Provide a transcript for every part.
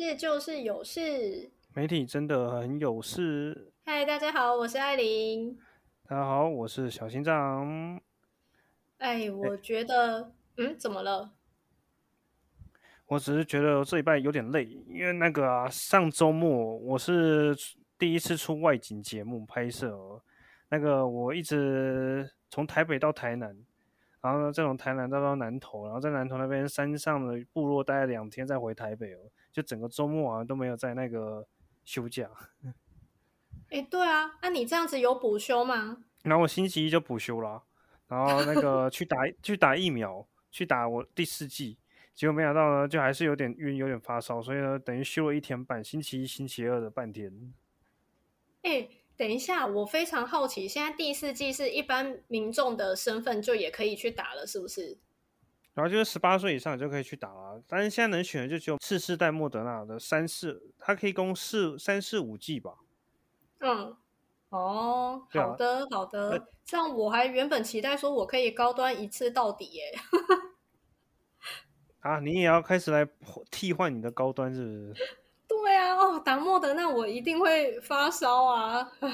迎收听，没事就是有事。媒体真的很有事。嗨，大家好，我是艾琳。大家好，我是小心脏。哎，我觉得，嗯，怎么了？我只是觉得这礼拜有点累，因为那个啊，上周末我是第一次出外景节目拍摄，那个我一直从台北到台南，然后呢，再从台南到到南投，然后在南投那边山上的部落待了两天，再回台北哦，就整个周末啊都没有在那个休假。哎，对啊，那你这样子有补休吗？然后我星期一就补休了，然后那个去打 去打疫苗，去打我第四季。结果没想到呢，就还是有点晕，有点发烧，所以呢，等于休了一天半，星期一、星期二的半天。哎，等一下，我非常好奇，现在第四季是一般民众的身份就也可以去打了，是不是？然后就是十八岁以上就可以去打了，但是现在能选的就只有次世代莫德纳的三四，它可以供四三四五 G 吧？嗯，哦，好的好的，这样我还原本期待说我可以高端一次到底耶。啊，你也要开始来替换你的高端是不是？对啊，哦，打莫德纳我一定会发烧啊！唉，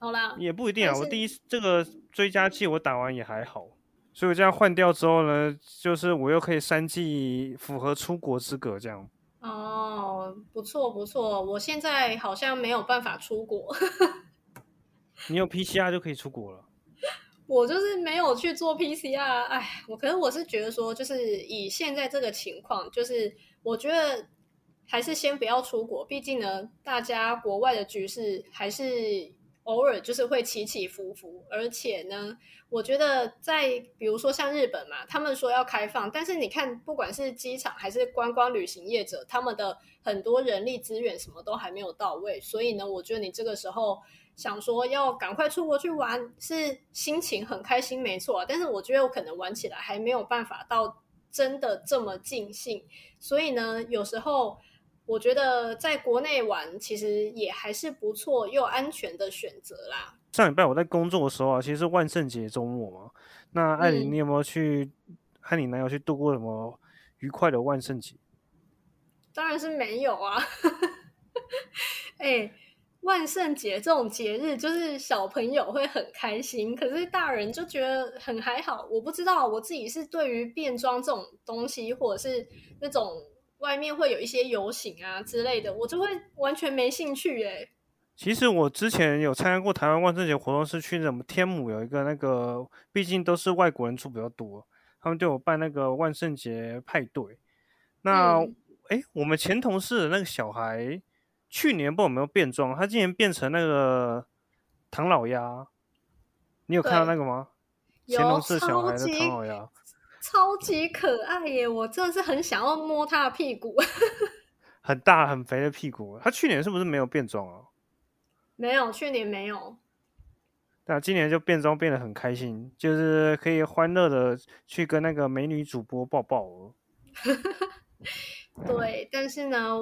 好啦，也不一定啊。我第一这个追加剂我打完也还好，所以我这样换掉之后呢，就是我又可以三季符合出国资格这样。哦，不错不错，我现在好像没有办法出国。你有 PCR 就可以出国了。我就是没有去做 PCR，哎，我可是我是觉得说，就是以现在这个情况，就是我觉得还是先不要出国，毕竟呢，大家国外的局势还是偶尔就是会起起伏伏，而且呢，我觉得在比如说像日本嘛，他们说要开放，但是你看，不管是机场还是观光旅行业者，他们的很多人力资源什么都还没有到位，所以呢，我觉得你这个时候。想说要赶快出国去玩，是心情很开心，没错。但是我觉得我可能玩起来还没有办法到真的这么尽兴。所以呢，有时候我觉得在国内玩其实也还是不错又安全的选择啦。上礼拜我在工作的时候啊，其实是万圣节周末嘛。那艾琳，你有没有去和你男友去度过什么愉快的万圣节？当然是没有啊。哎。万圣节这种节日，就是小朋友会很开心，可是大人就觉得很还好。我不知道我自己是对于变装这种东西，或者是那种外面会有一些游行啊之类的，我就会完全没兴趣。哎，其实我之前有参加过台湾万圣节活动，是去什么天母有一个那个，毕竟都是外国人住比较多，他们对我办那个万圣节派对。那哎，我们前同事的那个小孩。去年不知道有没有变装，他今年变成那个唐老鸭，你有看到那个吗？前同事小孩的唐老鸭，超级可爱耶！我真的是很想要摸他的屁股，很大很肥的屁股。他去年是不是没有变装啊？没有，去年没有。那今年就变装变得很开心，就是可以欢乐的去跟那个美女主播抱抱。对，但是呢。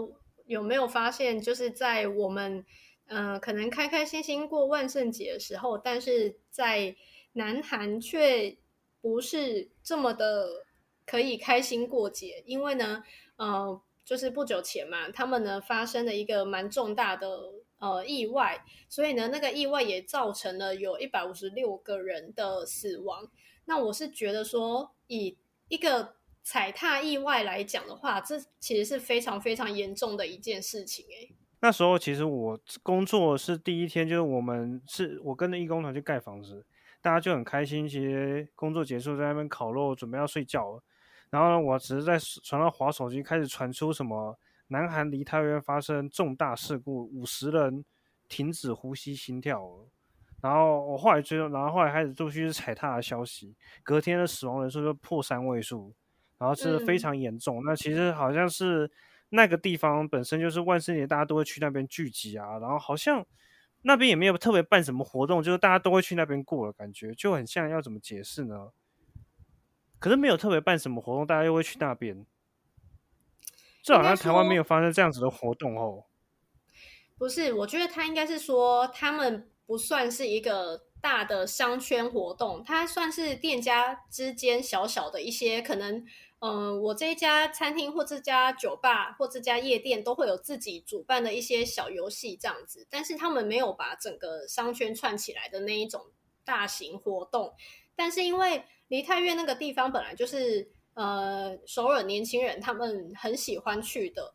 有没有发现，就是在我们嗯，可能开开心心过万圣节的时候，但是在南韩却不是这么的可以开心过节，因为呢，呃，就是不久前嘛，他们呢发生了一个蛮重大的呃意外，所以呢，那个意外也造成了有一百五十六个人的死亡。那我是觉得说，以一个踩踏意外来讲的话，这其实是非常非常严重的一件事情诶。那时候其实我工作是第一天，就是我们是我跟着义工团去盖房子，大家就很开心。其实工作结束在那边烤肉，准备要睡觉了。然后呢，我只是在床上划手机，开始传出什么南韩梨泰院发生重大事故，五十人停止呼吸心跳。然后我后来追，然后后来开始陆续是踩踏的消息，隔天的死亡人数就破三位数。然后是非常严重，那其实好像是那个地方本身就是万圣节，大家都会去那边聚集啊。然后好像那边也没有特别办什么活动，就是大家都会去那边过了，感觉就很像要怎么解释呢？可是没有特别办什么活动，大家又会去那边，这好像台湾没有发生这样子的活动哦。不是，我觉得他应该是说他们不算是一个。大的商圈活动，它算是店家之间小小的一些可能，嗯，我这一家餐厅或这家酒吧或这家夜店都会有自己主办的一些小游戏这样子，但是他们没有把整个商圈串起来的那一种大型活动。但是因为梨泰院那个地方本来就是呃首尔年轻人他们很喜欢去的。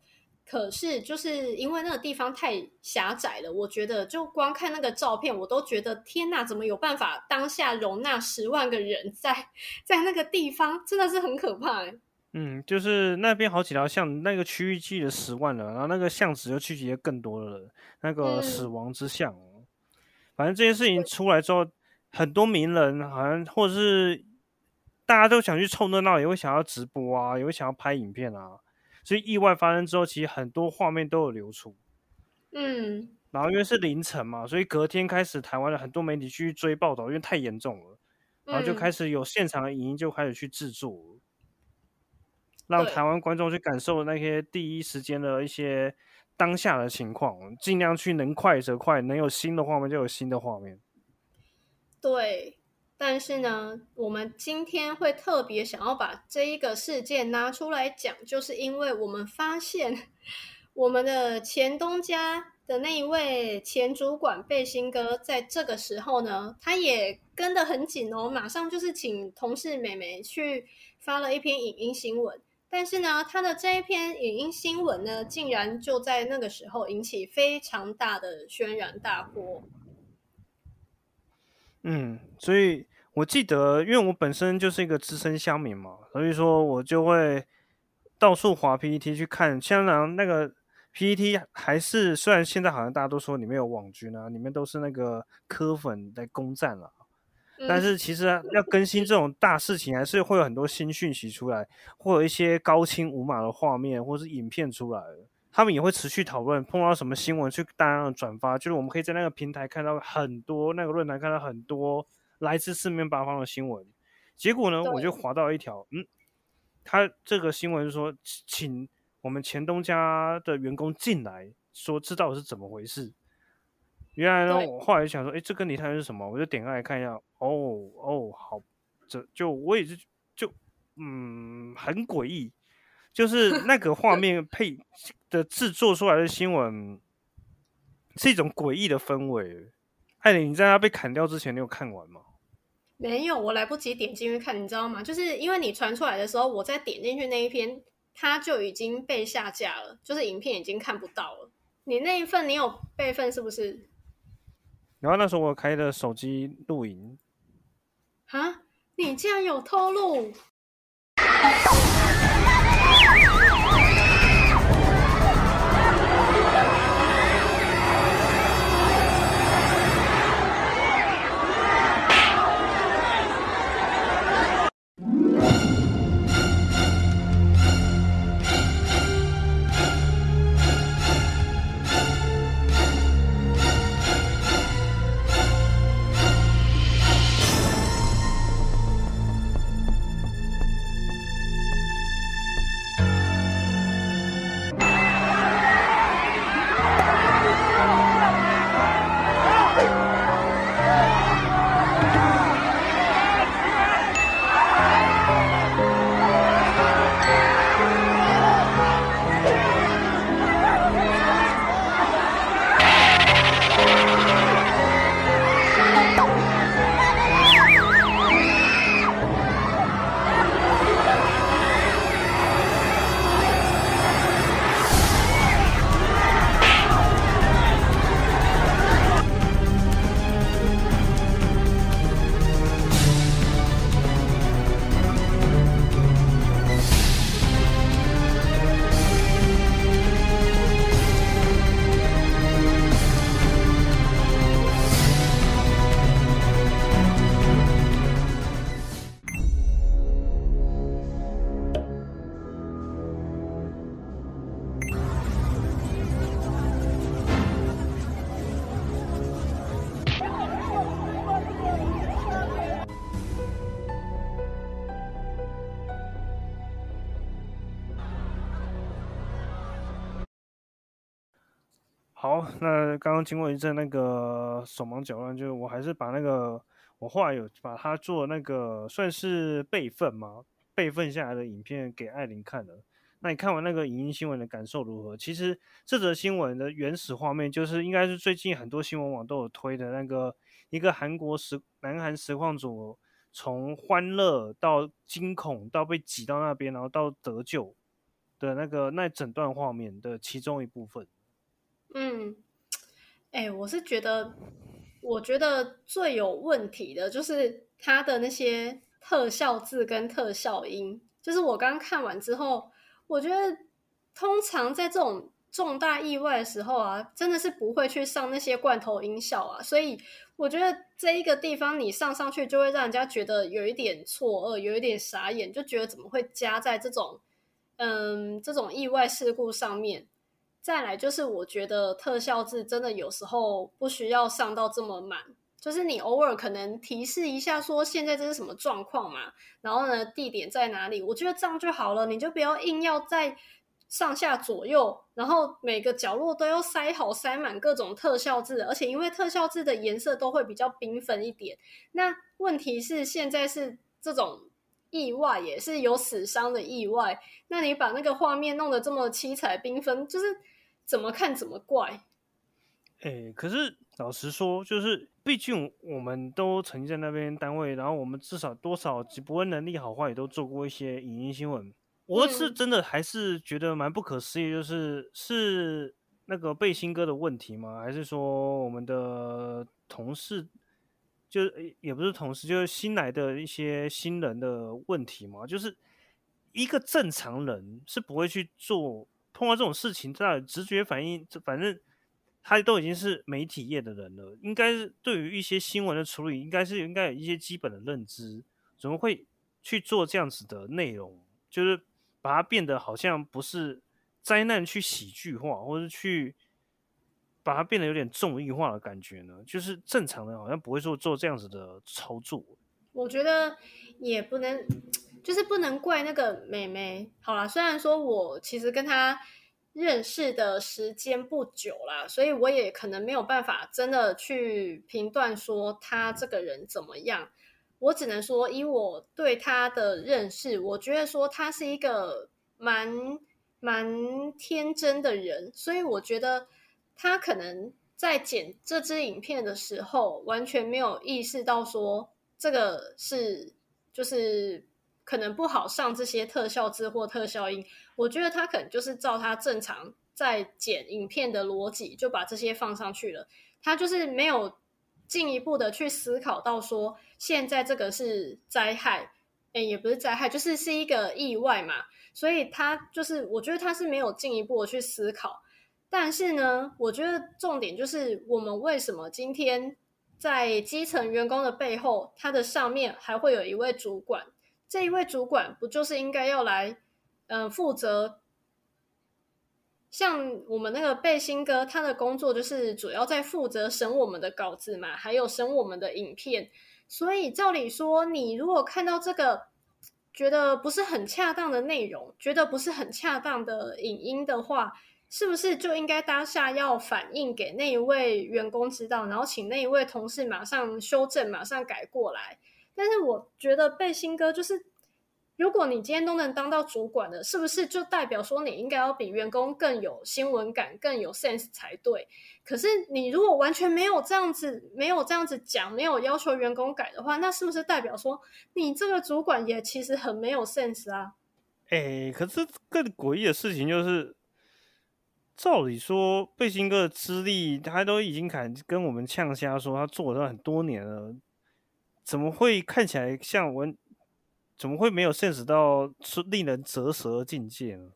可是，就是因为那个地方太狭窄了，我觉得就光看那个照片，我都觉得天哪，怎么有办法当下容纳十万个人在在那个地方，真的是很可怕。嗯，就是那边好几条巷，那个区域记了十万人，然后那个巷子又聚集了更多的人，那个死亡之巷。反正这件事情出来之后，很多名人好像或者是大家都想去凑热闹，也会想要直播啊，也会想要拍影片啊。所以意外发生之后，其实很多画面都有流出。嗯，然后因为是凌晨嘛，所以隔天开始，台湾的很多媒体去追报道，因为太严重了，然后就开始有现场的影音就开始去制作，让台湾观众去感受那些第一时间的一些当下的情况，尽量去能快则快，能有新的画面就有新的画面。对。但是呢，我们今天会特别想要把这一个事件拿出来讲，就是因为我们发现我们的前东家的那一位前主管贝辛哥，在这个时候呢，他也跟得很紧哦，马上就是请同事美眉去发了一篇影音新闻。但是呢，他的这一篇影音新闻呢，竟然就在那个时候引起非常大的轩然大波。嗯，所以。我记得，因为我本身就是一个资深乡民嘛，所以说我就会到处划 PPT 去看。香港那个 PPT 还是虽然现在好像大家都说里面有网军啊，里面都是那个科粉在攻占了，但是其实要更新这种大事情，还是会有很多新讯息出来，或有一些高清无码的画面或是影片出来他们也会持续讨论，碰到什么新闻去大量的转发，就是我们可以在那个平台看到很多，那个论坛看到很多。来自四面八方的新闻，结果呢，我就划到一条，嗯，他这个新闻说，请我们前东家的员工进来，说知道是怎么回事。原来呢，我后来想说，哎，这跟你谈是什么？我就点开来看一下，哦哦，好，这就我也是就嗯，很诡异，就是那个画 面配的制作出来的新闻是一种诡异的氛围。艾琳，你在他被砍掉之前，你有看完吗？没有，我来不及点进去看，你知道吗？就是因为你传出来的时候，我在点进去那一篇，它就已经被下架了，就是影片已经看不到了。你那一份你有备份是不是？然后那时候我开的手机录影。啊，你竟然有偷录！那刚刚经过一阵那个手忙脚乱，就我还是把那个我后来有把它做那个算是备份嘛？备份下来的影片给艾琳看了。那你看完那个影音新闻的感受如何？其实这则新闻的原始画面就是应该是最近很多新闻网都有推的那个一个韩国实南韩实况组从欢乐到惊恐到被挤到那边，然后到得救的那个那整段画面的其中一部分。嗯，哎，我是觉得，我觉得最有问题的就是它的那些特效字跟特效音，就是我刚看完之后。我觉得通常在这种重大意外的时候啊，真的是不会去上那些罐头音效啊，所以我觉得这一个地方你上上去就会让人家觉得有一点错愕，有一点傻眼，就觉得怎么会加在这种嗯这种意外事故上面？再来就是我觉得特效字真的有时候不需要上到这么满。就是你偶尔可能提示一下，说现在这是什么状况嘛？然后呢，地点在哪里？我觉得这样就好了，你就不要硬要在上下左右，然后每个角落都要塞好塞满各种特效字，而且因为特效字的颜色都会比较缤纷一点。那问题是现在是这种意外，也是有死伤的意外，那你把那个画面弄得这么七彩缤纷，就是怎么看怎么怪。哎，可是老实说，就是毕竟我们都曾经在那边单位，然后我们至少多少，不论能力好坏，也都做过一些影音新闻。我是真的还是觉得蛮不可思议，就是是那个背心哥的问题吗？还是说我们的同事，就也不是同事，就是新来的一些新人的问题吗？就是一个正常人是不会去做碰到这种事情，在直觉反应，这反正。他都已经是媒体业的人了，应该是对于一些新闻的处理，应该是应该有一些基本的认知。怎么会去做这样子的内容？就是把它变得好像不是灾难去喜剧化，或者去把它变得有点综艺化的感觉呢？就是正常的，好像不会说做这样子的操作。我觉得也不能，就是不能怪那个妹妹。好了，虽然说我其实跟她。认识的时间不久啦，所以我也可能没有办法真的去评断说她这个人怎么样。我只能说，以我对她的认识，我觉得说她是一个蛮蛮天真的人，所以我觉得她可能在剪这支影片的时候，完全没有意识到说这个是就是。可能不好上这些特效字或特效音，我觉得他可能就是照他正常在剪影片的逻辑，就把这些放上去了。他就是没有进一步的去思考到说，现在这个是灾害，哎，也不是灾害，就是是一个意外嘛。所以他就是，我觉得他是没有进一步的去思考。但是呢，我觉得重点就是我们为什么今天在基层员工的背后，他的上面还会有一位主管。这一位主管不就是应该要来，嗯，负责像我们那个背心哥，他的工作就是主要在负责审我们的稿子嘛，还有审我们的影片。所以照理说，你如果看到这个觉得不是很恰当的内容，觉得不是很恰当的影音的话，是不是就应该当下要反映给那一位员工知道，然后请那一位同事马上修正，马上改过来？我觉得背心哥就是，如果你今天都能当到主管的，是不是就代表说你应该要比员工更有新闻感、更有 sense 才对？可是你如果完全没有这样子、没有这样子讲、没有要求员工改的话，那是不是代表说你这个主管也其实很没有 sense 啊？哎，可是更诡异的事情就是，照理说背心哥的资历，他都已经敢跟我们呛瞎说他做了很多年了。怎么会看起来像文？怎么会没有现实到是令人折舌的境界呢？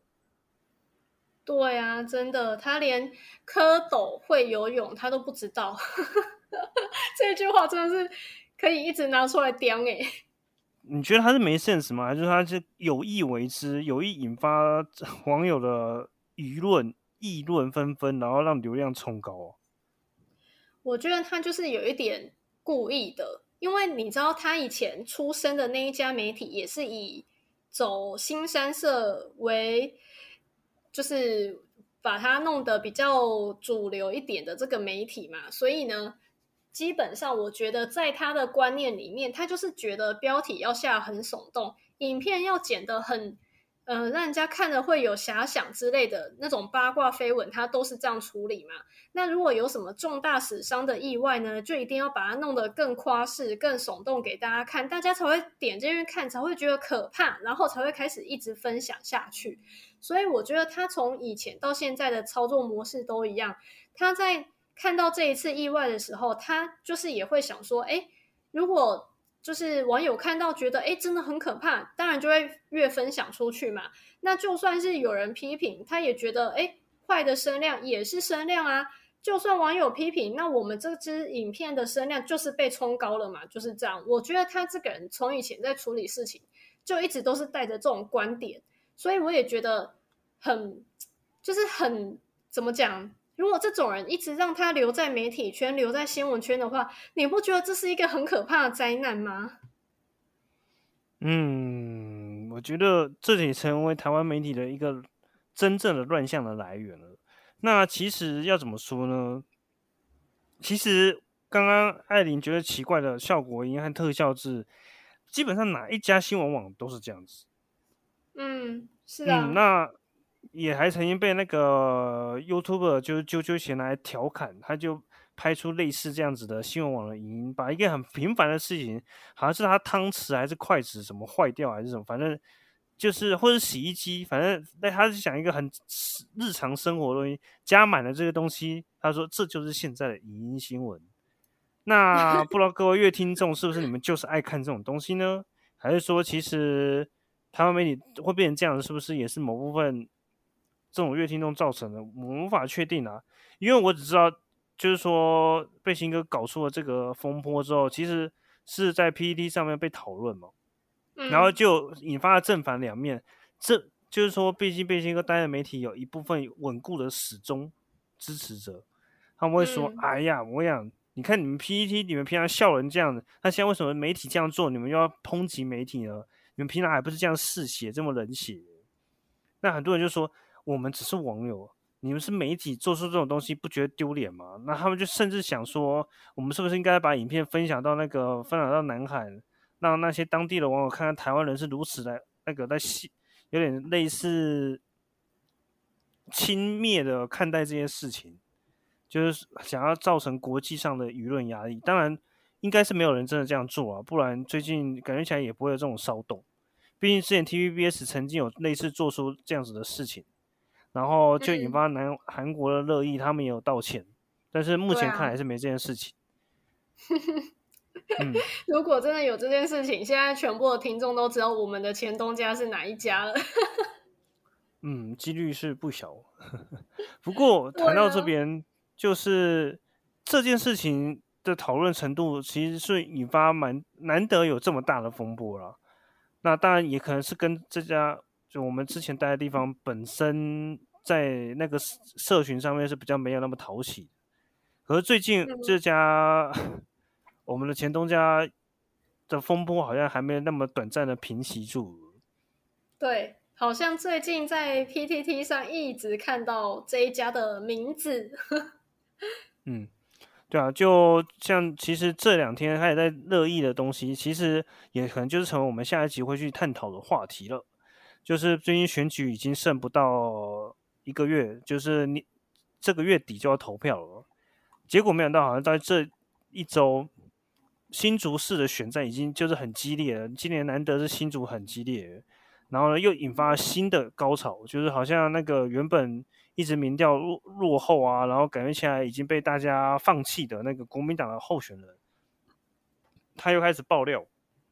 对啊，真的，他连蝌蚪会游泳他都不知道。这句话真的是可以一直拿出来叼哎。你觉得他是没 sense 吗？还是他是有意为之，有意引发 网友的舆论议论纷纷，然后让流量冲高？我觉得他就是有一点故意的。因为你知道，他以前出生的那一家媒体也是以走新三社为，就是把它弄得比较主流一点的这个媒体嘛。所以呢，基本上我觉得在他的观念里面，他就是觉得标题要下很耸动，影片要剪得很。呃，让人家看了会有遐想之类的那种八卦绯闻，他都是这样处理嘛？那如果有什么重大死伤的意外呢，就一定要把它弄得更夸饰、更耸动给大家看，大家才会点进去看，才会觉得可怕，然后才会开始一直分享下去。所以我觉得他从以前到现在的操作模式都一样，他在看到这一次意外的时候，他就是也会想说，哎，如果。就是网友看到觉得哎真的很可怕，当然就会越分享出去嘛。那就算是有人批评，他也觉得哎坏的声量也是声量啊。就算网友批评，那我们这支影片的声量就是被冲高了嘛，就是这样。我觉得他这个人从以前在处理事情，就一直都是带着这种观点，所以我也觉得很就是很怎么讲。如果这种人一直让他留在媒体圈、留在新闻圈的话，你不觉得这是一个很可怕的灾难吗？嗯，我觉得这也成为台湾媒体的一个真正的乱象的来源了。那其实要怎么说呢？其实刚刚艾琳觉得奇怪的效果音和特效字，基本上哪一家新闻网都是这样子。嗯，是啊。那。也还曾经被那个 YouTube 就是啾啾前来调侃，他就拍出类似这样子的新闻网的影音，把一个很平凡的事情，好像是他汤匙还是筷子什么坏掉还是什么，反正就是或者洗衣机，反正那他是讲一个很日常生活的东西，加满了这个东西，他说这就是现在的影音新闻。那不知道各位乐听众是不是你们就是爱看这种东西呢？还是说其实台湾媒体会变成这样，是不是也是某部分？这种乐听众造成的，我无法确定啊，因为我只知道，就是说贝星哥搞出了这个风波之后，其实是在 PPT 上面被讨论嘛，然后就引发了正反两面。这就是说，毕竟背心哥担任媒体有一部分稳固的始终支持者，他们会说：“哎呀，我想你看你们 PPT，你们平常笑人这样子，那现在为什么媒体这样做，你们又要抨击媒体呢？你们平常还不是这样嗜血，这么冷血？”那很多人就说。我们只是网友，你们是媒体，做出这种东西不觉得丢脸吗？那他们就甚至想说，我们是不是应该把影片分享到那个分享到南海，让那些当地的网友看看台湾人是如此的那个在戏，有点类似轻蔑的看待这件事情，就是想要造成国际上的舆论压力。当然，应该是没有人真的这样做啊，不然最近感觉起来也不会有这种骚动。毕竟之前 TVBS 曾经有类似做出这样子的事情。然后就引发南韩国的热议，他们也有道歉，但是目前看来是没这件事情。嗯，如果真的有这件事情，现在全部的听众都知道我们的前东家是哪一家了。嗯，几率是不小。不过谈到这边，就是这件事情的讨论程度，其实是引发蛮难得有这么大的风波了。那当然也可能是跟这家就我们之前待的地方本身。在那个社群上面是比较没有那么讨喜，可是最近这家我们的前东家的风波好像还没有那么短暂的平息住。对，好像最近在 PTT 上一直看到这一家的名字。嗯，对啊，就像其实这两天他也在热议的东西，其实也可能就是成为我们下一集会去探讨的话题了。就是最近选举已经剩不到。一个月就是你这个月底就要投票了，结果没想到好像在这一周新竹市的选战已经就是很激烈了。今年难得是新竹很激烈，然后呢又引发新的高潮，就是好像那个原本一直民调落落后啊，然后感觉起来已经被大家放弃的那个国民党的候选人，他又开始爆料。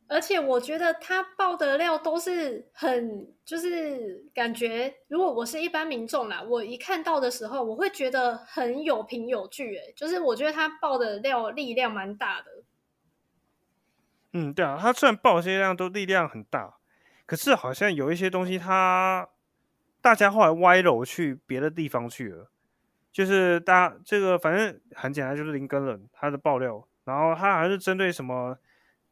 而且我觉得他爆的料都是很，就是感觉，如果我是一般民众啦，我一看到的时候，我会觉得很有凭有据，哎，就是我觉得他爆的料力量蛮大的。嗯，对啊，他虽然爆这些量都力量很大，可是好像有一些东西，他大家后来歪楼去别的地方去了，就是大家这个反正很简单，就是林根人他的爆料，然后他还是针对什么。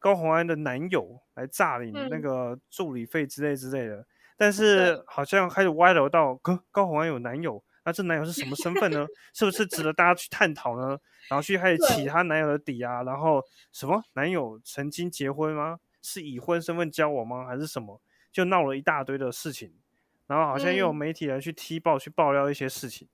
高红安的男友来诈领那个助理费之类之类的，但是好像开始歪楼到高高红安有男友，那这男友是什么身份呢？是不是值得大家去探讨呢？然后去开始起他男友的底啊，然后什么男友曾经结婚吗？是已婚身份交往吗？还是什么？就闹了一大堆的事情，然后好像又有媒体人去踢爆、去爆料一些事情，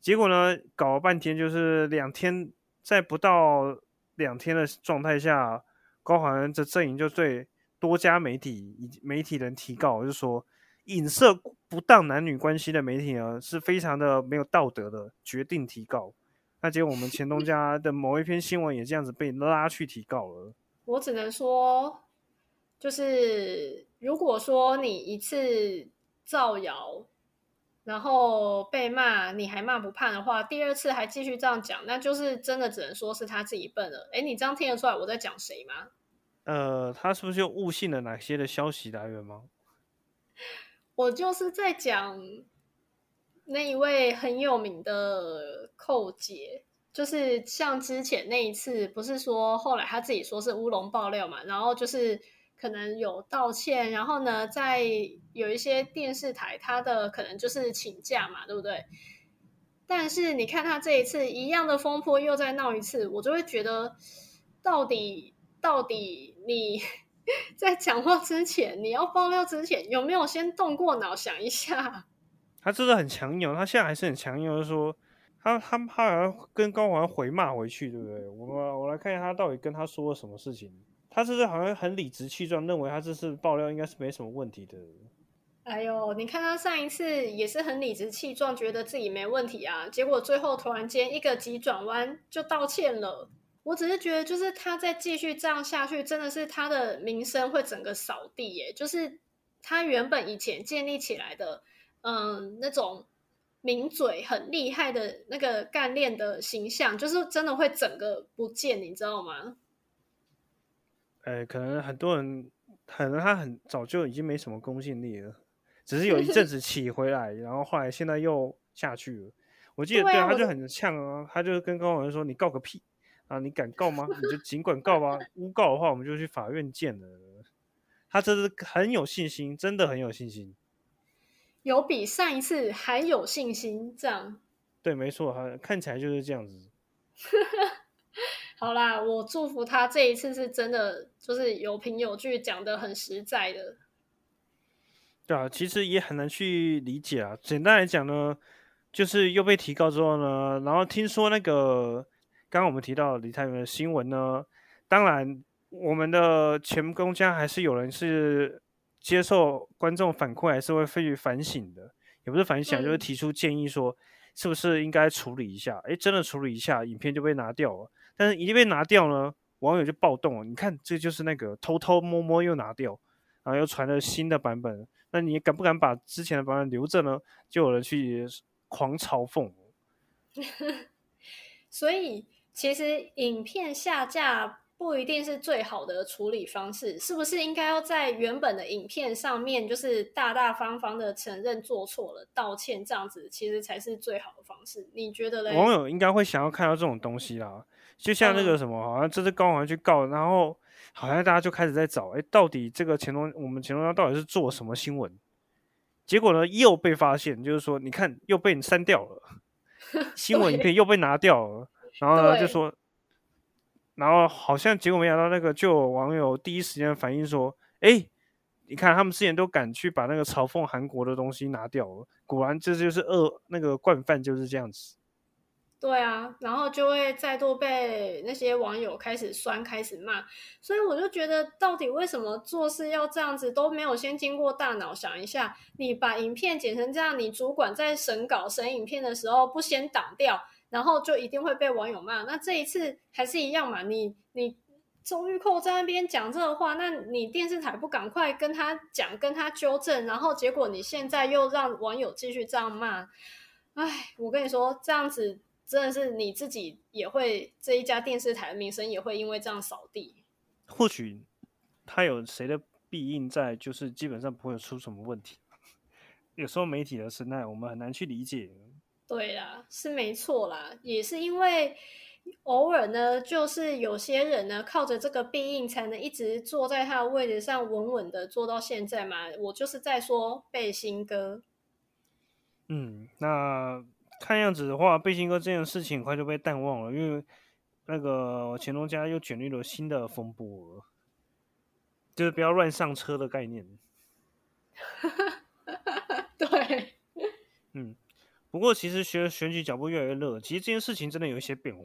结果呢，搞了半天就是两天，在不到两天的状态下，高环这阵营就对多家媒体以媒体人提告，就说影射不当男女关系的媒体呢是非常的没有道德的，决定提告。那结果我们前东家的某一篇新闻也这样子被拉去提告了。我只能说。就是如果说你一次造谣，然后被骂，你还骂不怕的话，第二次还继续这样讲，那就是真的只能说是他自己笨了。哎，你这样听得出来我在讲谁吗？呃，他是不是又误信了哪些的消息来源吗？我就是在讲那一位很有名的寇姐。就是像之前那一次，不是说后来他自己说是乌龙爆料嘛，然后就是。可能有道歉，然后呢，在有一些电视台，他的可能就是请假嘛，对不对？但是你看他这一次一样的风波又再闹一次，我就会觉得，到底到底你 在讲话之前，你要爆料之前，有没有先动过脑想一下？他真的很强硬，他现在还是很强硬，就是说他他他好像跟高环回骂回去，对不对？我我来看一下他到底跟他说了什么事情。他这是好像很理直气壮，认为他这次爆料应该是没什么问题的。哎呦，你看他上一次也是很理直气壮，觉得自己没问题啊，结果最后突然间一个急转弯就道歉了。我只是觉得，就是他再继续这样下去，真的是他的名声会整个扫地耶。就是他原本以前建立起来的，嗯，那种名嘴很厉害的那个干练的形象，就是真的会整个不见，你知道吗？哎，可能很多人，可能他很早就已经没什么公信力了，只是有一阵 子起回来，然后后来现在又下去了。我记得对他就很呛啊，他就跟高文说：“你告个屁啊！你敢告吗？你就尽管告吧。诬告的话，我们就去法院见了。”他这是很有信心，真的很有信心，有比上一次还有信心。这样对，没错，他看起来就是这样子。好啦，我祝福他这一次是真的，就是有凭有据，讲的很实在的。对啊，其实也很难去理解啊。简单来讲呢，就是又被提高之后呢，然后听说那个刚刚我们提到李太元的新闻呢，当然我们的前公家还是有人是接受观众反馈，还是会去反省的，也不是反省，就是提出建议说，是不是应该处理一下？哎，真的处理一下，影片就被拿掉了。但是一被拿掉呢，网友就暴动了。你看，这就是那个偷偷摸摸又拿掉，然后又传了新的版本。那你敢不敢把之前的版本留着呢？就有人去狂嘲讽。所以，其实影片下架不一定是最好的处理方式，是不是应该要在原本的影片上面，就是大大方方的承认做错了，道歉，这样子其实才是最好的方式？你觉得嘞？网友应该会想要看到这种东西啦。就像那个什么，好像这次高玩去告，然后好像大家就开始在找，哎，到底这个乾隆，我们乾隆到底是做什么新闻？结果呢，又被发现，就是说，你看又被你删掉了，新闻影片又被拿掉了，然后呢，就说，然后好像结果没想到，那个就有网友第一时间反映说，哎，你看他们之前都敢去把那个嘲讽韩国的东西拿掉了，果然这就是恶那个惯犯就是这样子。对啊，然后就会再度被那些网友开始酸、开始骂，所以我就觉得，到底为什么做事要这样子，都没有先经过大脑想一下？你把影片剪成这样，你主管在审稿、审影片的时候不先挡掉，然后就一定会被网友骂。那这一次还是一样嘛？你你周玉蔻在那边讲这个话，那你电视台不赶快跟他讲、跟他纠正，然后结果你现在又让网友继续这样骂，哎，我跟你说，这样子。真的是你自己也会这一家电视台的名声也会因为这样扫地。或许他有谁的必应在，就是基本上不会出什么问题。有时候媒体的生态我们很难去理解。对啦，是没错啦，也是因为偶尔呢，就是有些人呢靠着这个必应才能一直坐在他的位置上稳稳的坐到现在嘛。我就是在说背心哥。嗯，那。看样子的话，背心哥这件事情很快就被淡忘了，因为那个乾隆家又卷入了新的风波，就是不要乱上车的概念。对，嗯，不过其实选选举脚步越来越热，其实这件事情真的有一些变化，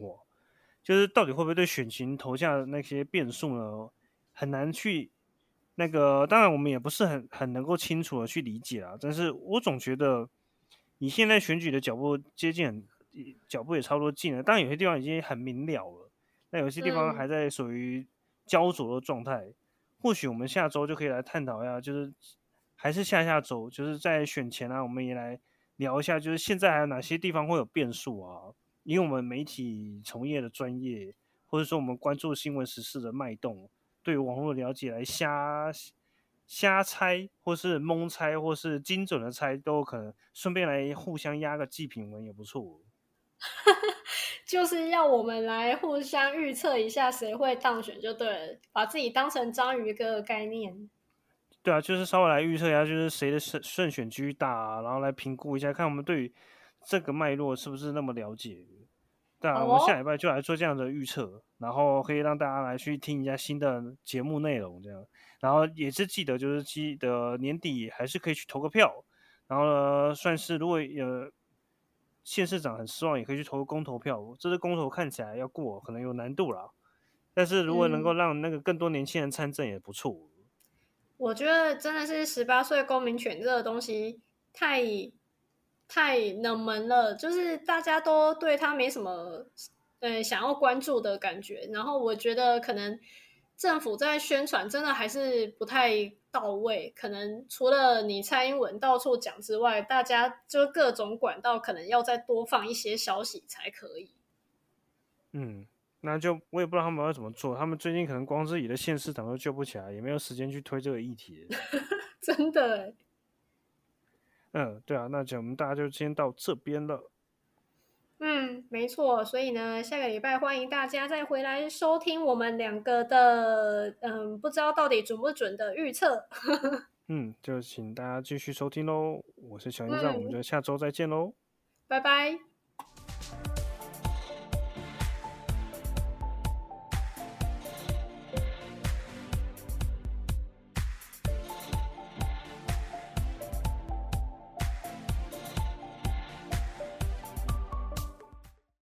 就是到底会不会对选情投下那些变数呢，很难去那个，当然我们也不是很很能够清楚的去理解啊，但是我总觉得以现在选举的脚步接近很，脚步也差不多近了，当然有些地方已经很明了了，那有些地方嗯还在属于焦灼的状态，或许我们下周就可以来探讨一下，就是还是下下周，就是在选前啊，我们也来聊一下，就是现在还有哪些地方会有变数啊？以我们媒体从业的专业，或者说我们关注新闻时事的脉动，对于网络的了解来瞎瞎猜，或是蒙猜，或是精准的猜，都有可能。顺便来互相压个祭品文也不错。就是要我们来互相预测一下谁会当选，就对了，把自己当成章鱼哥的概念。对啊，就是稍微来预测一下，就是谁的胜胜选几率大、啊，然后来评估一下，看我们对于这个脉络是不是那么了解。对啊，哦我们下礼拜就来做这样的预测，然后可以让大家来去听一下新的节目内容，这样。然后也是记得，就是记得年底还是可以去投个票。然后呢，算是如果呃县市长很失望，也可以去投个公投票。这次公投看起来要过，可能有难度啦。但是如果能够嗯让那个更多年轻人参政，也不错。我觉得真的是十八岁公民权这个东西太太冷门了，就是大家都对他没什么呃想要关注的感觉。然后我觉得可能政府在宣传真的还是不太到位，可能除了你蔡英文到处讲之外，大家就各种管道可能要再多放一些消息才可以。嗯，那就我也不知道他们要怎么做。他们最近可能光自己的县市长都救不起来，也没有时间去推这个议题。真的欸，嗯，对啊，那就我们大家就先到这边了。嗯，没错。所以呢，下个礼拜欢迎大家再回来收听我们两个的，嗯，不知道到底准不准的预测。嗯，就请大家继续收听喽。我是小英，讓，我们嗯就下周再见喽。拜拜。